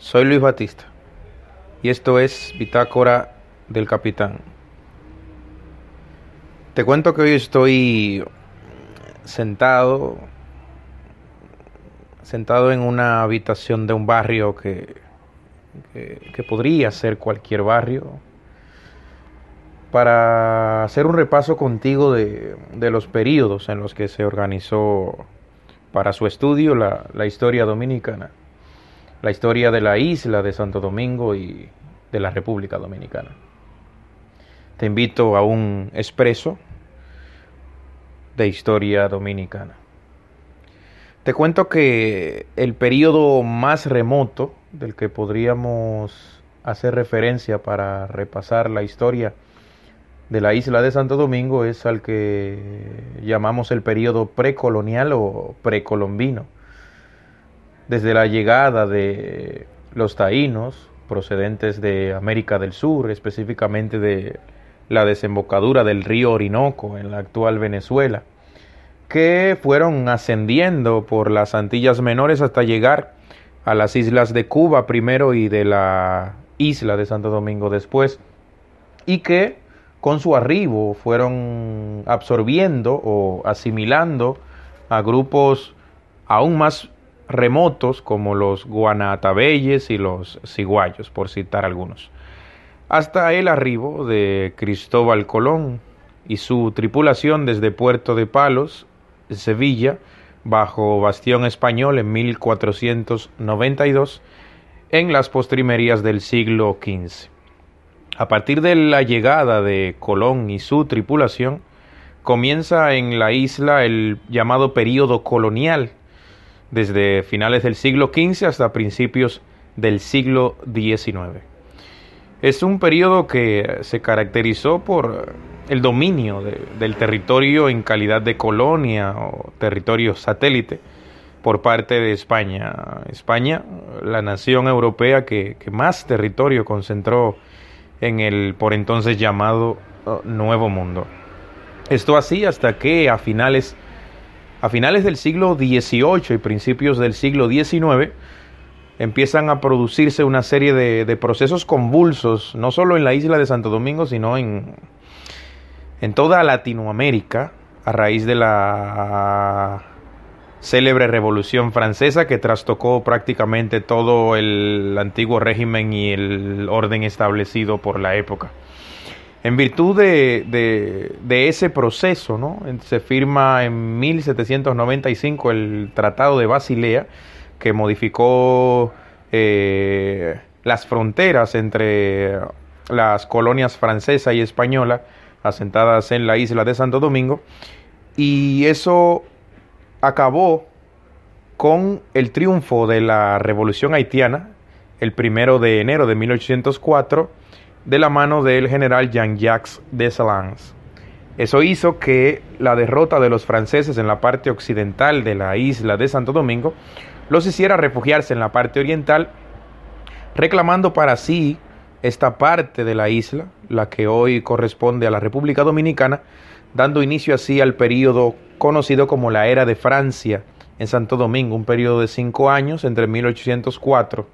Soy Luis Batista y esto es Bitácora del Capitán. Te cuento que hoy estoy sentado sentado en una habitación de un barrio que, que, podría ser cualquier barrio para hacer un repaso contigo de, de, los periodos en los que se organizó para su estudio la, la historia dominicana la historia de la isla de Santo Domingo y de la República Dominicana. Te invito a un expreso de historia dominicana. Te cuento que el periodo más remoto del que podríamos hacer referencia para repasar la historia de la isla de Santo Domingo es al que llamamos el periodo precolonial o precolombino desde la llegada de los taínos procedentes de América del Sur, específicamente de la desembocadura del río Orinoco en la actual Venezuela, que fueron ascendiendo por las Antillas Menores hasta llegar a las islas de Cuba primero y de la isla de Santo Domingo después, y que con su arribo fueron absorbiendo o asimilando a grupos aún más remotos como los guanatabeyes y los ciguayos, por citar algunos. Hasta el arribo de Cristóbal Colón y su tripulación desde Puerto de Palos, Sevilla, bajo bastión español en 1492, en las postrimerías del siglo XV. A partir de la llegada de Colón y su tripulación, comienza en la isla el llamado período colonial, desde finales del siglo XV hasta principios del siglo XIX. Es un periodo que se caracterizó por el dominio del territorio en calidad de colonia o territorio satélite por parte de España. España, la nación europea que, que más territorio concentró en el por entonces llamado uh, Nuevo Mundo. Esto así hasta que a finales a finales del siglo XVIII y principios del siglo XIX empiezan a producirse una serie de, procesos convulsos, no solo en la isla de Santo Domingo, sino en, en toda Latinoamérica, a raíz de la célebre Revolución Francesa que trastocó prácticamente todo el antiguo régimen y el orden establecido por la época. En virtud de, ese proceso, ¿no? se firma en 1795 el Tratado de Basilea, que modificó eh, las fronteras entre las colonias francesa y española asentadas en la isla de Santo Domingo, y eso acabó con el triunfo de la Revolución Haitiana, el primero de enero de 1804, de la mano del general Jean-Jacques Dessalines. Eso hizo que la derrota de los franceses en la parte occidental de la isla de Santo Domingo los hiciera refugiarse en la parte oriental, reclamando para sí esta parte de la isla, la que hoy corresponde a la República Dominicana, dando inicio así al periodo conocido como la Era de Francia en Santo Domingo, un periodo de cinco años entre 1804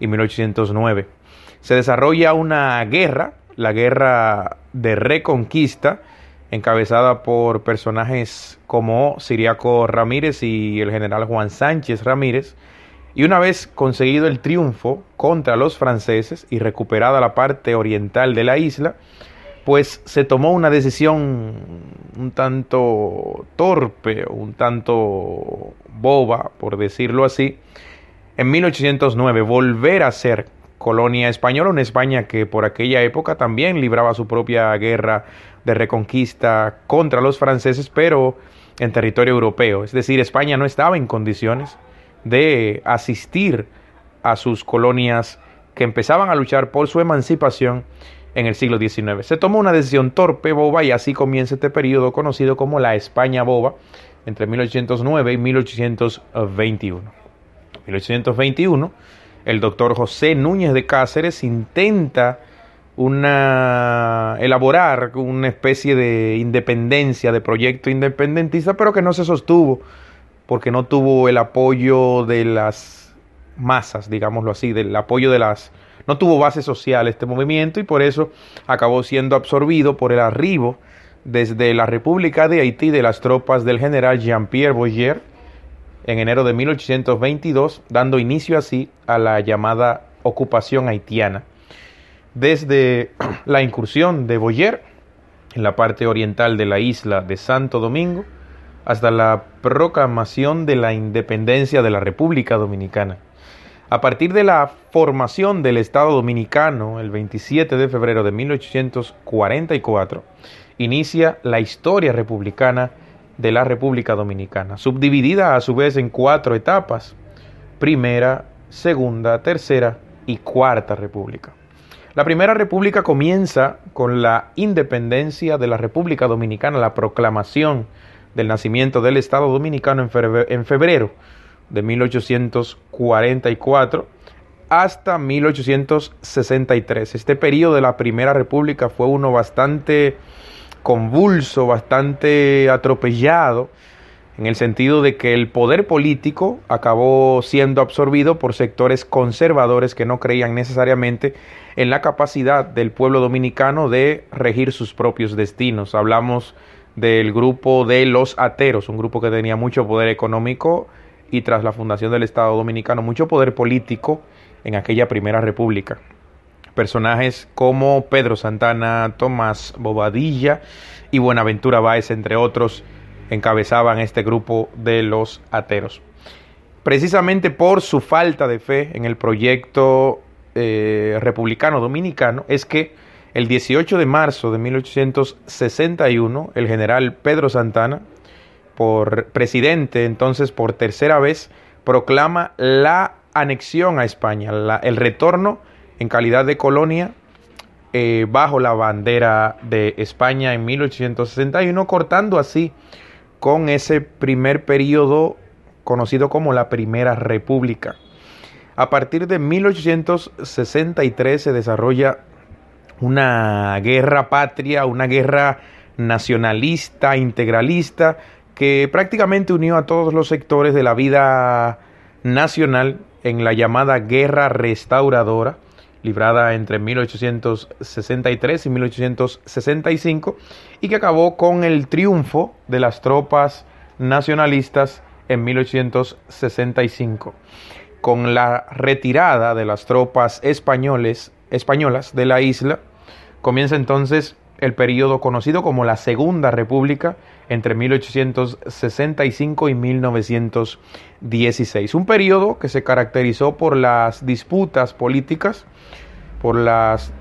y 1809 se desarrolla una guerra, la guerra de reconquista, encabezada por personajes como Siriaco Ramírez y el general Juan Sánchez Ramírez, y una vez conseguido el triunfo contra los franceses y recuperada la parte oriental de la isla, pues se tomó una decisión un tanto torpe, un tanto boba, por decirlo así, en 1809 volver a ser colonia española, una España que por aquella época también libraba su propia guerra de reconquista contra los franceses, pero en territorio europeo. Es decir, España no estaba en condiciones de asistir a sus colonias que empezaban a luchar por su emancipación en el siglo XIX. Se tomó una decisión torpe, boba, y así comienza este periodo conocido como la España boba, entre 1809 y 1821. 1821 el doctor José Núñez de Cáceres intenta una, elaborar una especie de independencia, de proyecto independentista, pero que no se sostuvo porque no tuvo el apoyo de las masas, digámoslo así, del apoyo de las... No tuvo base social este movimiento y por eso acabó siendo absorbido por el arribo desde la República de Haití de las tropas del general Jean-Pierre Boyer en enero de 1822, dando inicio así a la llamada ocupación haitiana. Desde la incursión de Boyer en la parte oriental de la isla de Santo Domingo hasta la proclamación de la independencia de la República Dominicana. A partir de la formación del Estado Dominicano el 27 de febrero de 1844, inicia la historia republicana de la República Dominicana, subdividida a su vez en cuatro etapas, primera, segunda, tercera y cuarta república. La primera república comienza con la independencia de la República Dominicana, la proclamación del nacimiento del Estado Dominicano en febrero de 1844 hasta 1863. Este periodo de la Primera República fue uno bastante convulso, bastante atropellado, en el sentido de que el poder político acabó siendo absorbido por sectores conservadores que no creían necesariamente en la capacidad del pueblo dominicano de regir sus propios destinos. Hablamos del grupo de los ateros, un grupo que tenía mucho poder económico y tras la fundación del Estado Dominicano mucho poder político en aquella primera república. Personajes como Pedro Santana, Tomás Bobadilla y Buenaventura Báez, entre otros, encabezaban este grupo de los ateros. Precisamente por su falta de fe en el proyecto eh, republicano dominicano es que el 18 de marzo de 1861 el general Pedro Santana, por presidente entonces por tercera vez, proclama la anexión a España, el retorno en calidad de colonia eh, bajo la bandera de España en 1861, cortando así con ese primer periodo conocido como la Primera República. A partir de 1863 se desarrolla una guerra patria, una guerra nacionalista, integralista, que prácticamente unió a todos los sectores de la vida nacional en la llamada Guerra Restauradora, librada entre 1863 y 1865, y que acabó con el triunfo de las tropas nacionalistas en 1865. Con la retirada de las tropas españoles, españolas de la isla, comienza entonces el periodo conocido como la Segunda República entre 1865 y 1916. Un periodo que se caracterizó por las disputas políticas, por las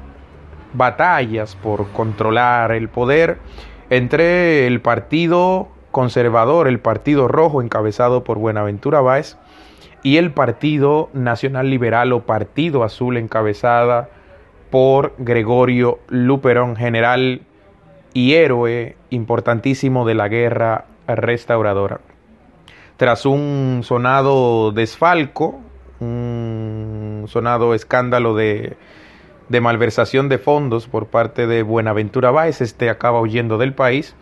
batallas por controlar el poder entre el Partido Conservador, el Partido Rojo encabezado por Buenaventura Báez y el Partido Nacional Liberal o Partido Azul encabezada por Gregorio Luperón, general y héroe importantísimo de la guerra restauradora. Tras un sonado desfalco, un sonado escándalo de, de malversación de fondos por parte de Buenaventura Báez, este acaba huyendo del país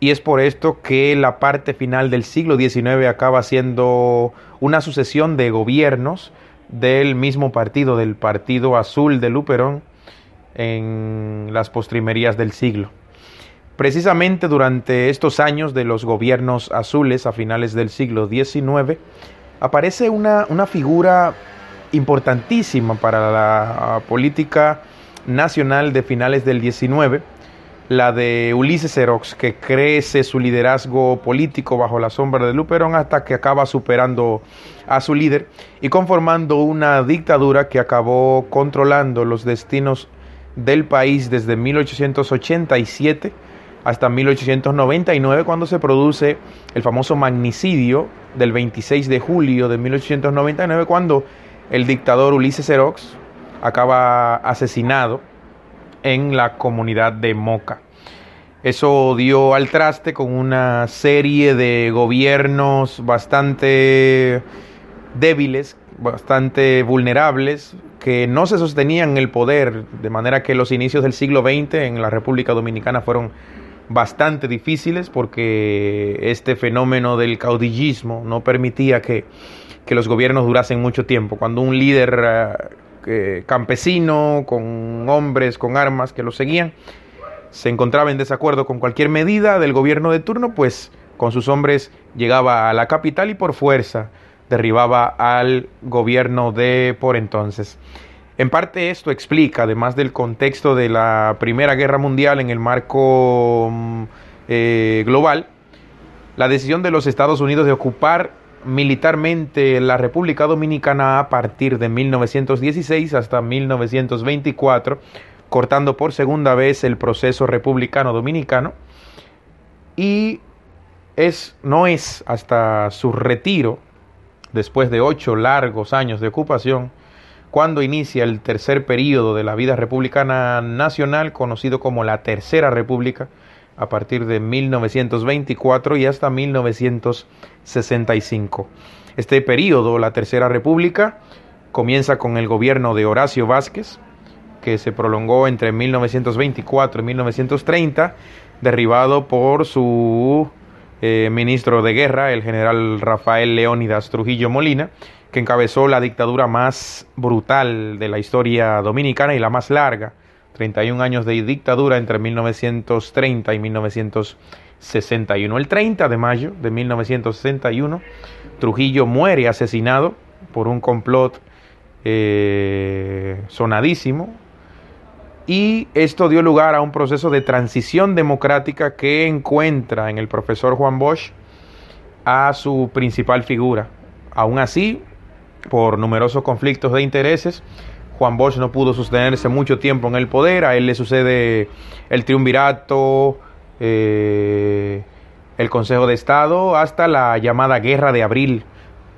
y es por esto que la parte final del siglo XIX acaba siendo una sucesión de gobiernos del mismo partido, del Partido Azul de Luperón, en las postrimerías del siglo. Precisamente durante estos años de los gobiernos azules a finales del siglo XIX, aparece una, una figura importantísima para la política nacional de finales del XIX, la de Ulises Xerox, que crece su liderazgo político bajo la sombra de Luperón hasta que acaba superando a su líder y conformando una dictadura que acabó controlando los destinos del país desde 1887 hasta 1899 cuando se produce el famoso magnicidio del 26 de julio de 1899 cuando el dictador Ulises Xerox acaba asesinado en la comunidad de Moca. Eso dio al traste con una serie de gobiernos bastante débiles, bastante vulnerables, que no se sostenían en el poder, de manera que los inicios del siglo XX en la República Dominicana fueron bastante difíciles porque este fenómeno del caudillismo no permitía que que los gobiernos durasen mucho tiempo. Cuando un líder campesino, con hombres, con armas que lo seguían, se encontraba en desacuerdo con cualquier medida del gobierno de turno, pues con sus hombres llegaba a la capital y por fuerza derribaba al gobierno de por entonces. En parte esto explica, además del contexto de la Primera Guerra Mundial en el marco mm, eh, global, la decisión de los Estados Unidos de ocupar militarmente la República Dominicana a partir de 1916 hasta 1924, cortando por segunda vez el proceso republicano dominicano, y es, no es hasta su retiro, después de ocho largos años de ocupación, cuando inicia el tercer periodo de la vida republicana nacional, conocido como la Tercera República, a partir de 1924 y hasta 1965. Este periodo, la Tercera República, comienza con el gobierno de Horacio Vázquez, que se prolongó entre 1924 y 1930, derribado por su eh, ministro de guerra, el general Rafael Leónidas Trujillo Molina, que encabezó la dictadura más brutal de la historia dominicana y la más larga, 31 años de dictadura entre 1930 y 1961. El 30 de mayo de 1961, Trujillo muere asesinado por un complot eh, sonadísimo y esto dio lugar a un proceso de transición democrática que encuentra en el profesor Juan Bosch a su principal figura. Aún así, por numerosos conflictos de intereses. Juan Bosch no pudo sostenerse mucho tiempo en el poder, a él le sucede el triunvirato, eh, el Consejo de Estado, hasta la llamada Guerra de Abril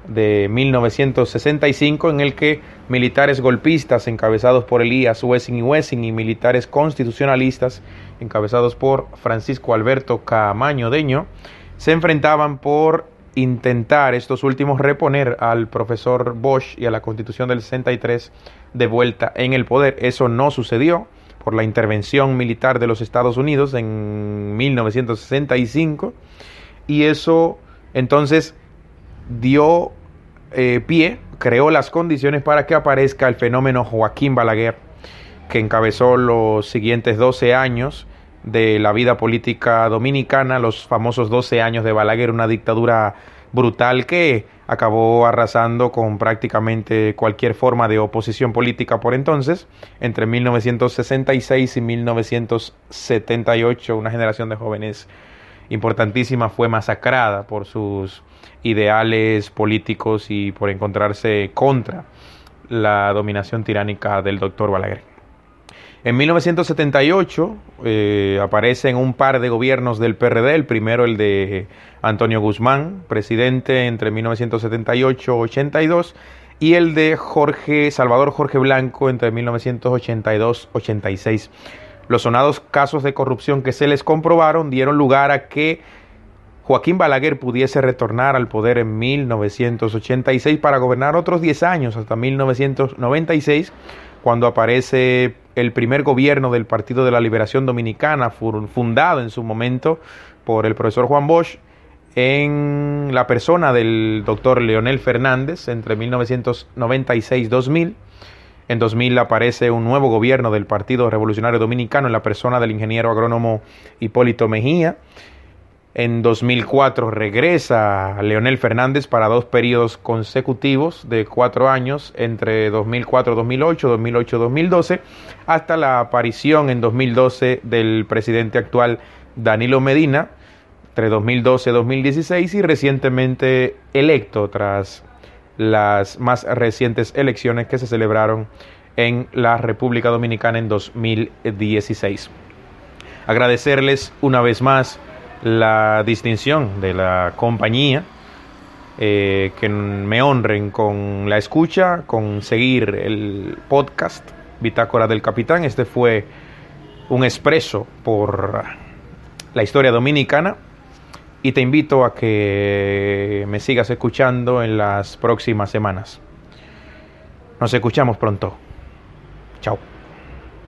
de 1965, en el que militares golpistas encabezados por Elías Wessing y Wessing y militares constitucionalistas encabezados por Francisco Alberto Camaño Deño se enfrentaban por intentar estos últimos reponer al profesor Bosch y a la constitución del 63 de vuelta en el poder. Eso no sucedió por la intervención militar de los Estados Unidos en 1965 y eso entonces dio eh, pie, creó las condiciones para que aparezca el fenómeno Joaquín Balaguer que encabezó los siguientes 12 años de la vida política dominicana, los famosos 12 años de Balaguer, una dictadura brutal que acabó arrasando con prácticamente cualquier forma de oposición política por entonces. Entre 1966 y 1978 una generación de jóvenes importantísima fue masacrada por sus ideales políticos y por encontrarse contra la dominación tiránica del doctor Balaguer. En 1978 eh, aparecen un par de gobiernos del PRD, el primero el de Antonio Guzmán, presidente entre 1978-82, y el de Jorge Salvador Jorge Blanco entre 1982-86. Los sonados casos de corrupción que se les comprobaron dieron lugar a que Joaquín Balaguer pudiese retornar al poder en 1986 para gobernar otros 10 años hasta 1996 cuando aparece el primer gobierno del Partido de la Liberación Dominicana, fundado en su momento por el profesor Juan Bosch, en la persona del doctor Leonel Fernández entre 1996-2000. En 2000 aparece un nuevo gobierno del Partido Revolucionario Dominicano en la persona del ingeniero agrónomo Hipólito Mejía. En 2004 regresa Leonel Fernández para dos periodos consecutivos de cuatro años, entre 2004-2008, 2008-2012, hasta la aparición en 2012 del presidente actual Danilo Medina, entre 2012-2016 y recientemente electo tras las más recientes elecciones que se celebraron en la República Dominicana en 2016. Agradecerles una vez más la distinción de la compañía, eh, que me honren con la escucha, con seguir el podcast Bitácora del Capitán. Este fue un expreso por la historia dominicana y te invito a que me sigas escuchando en las próximas semanas. Nos escuchamos pronto. Chao.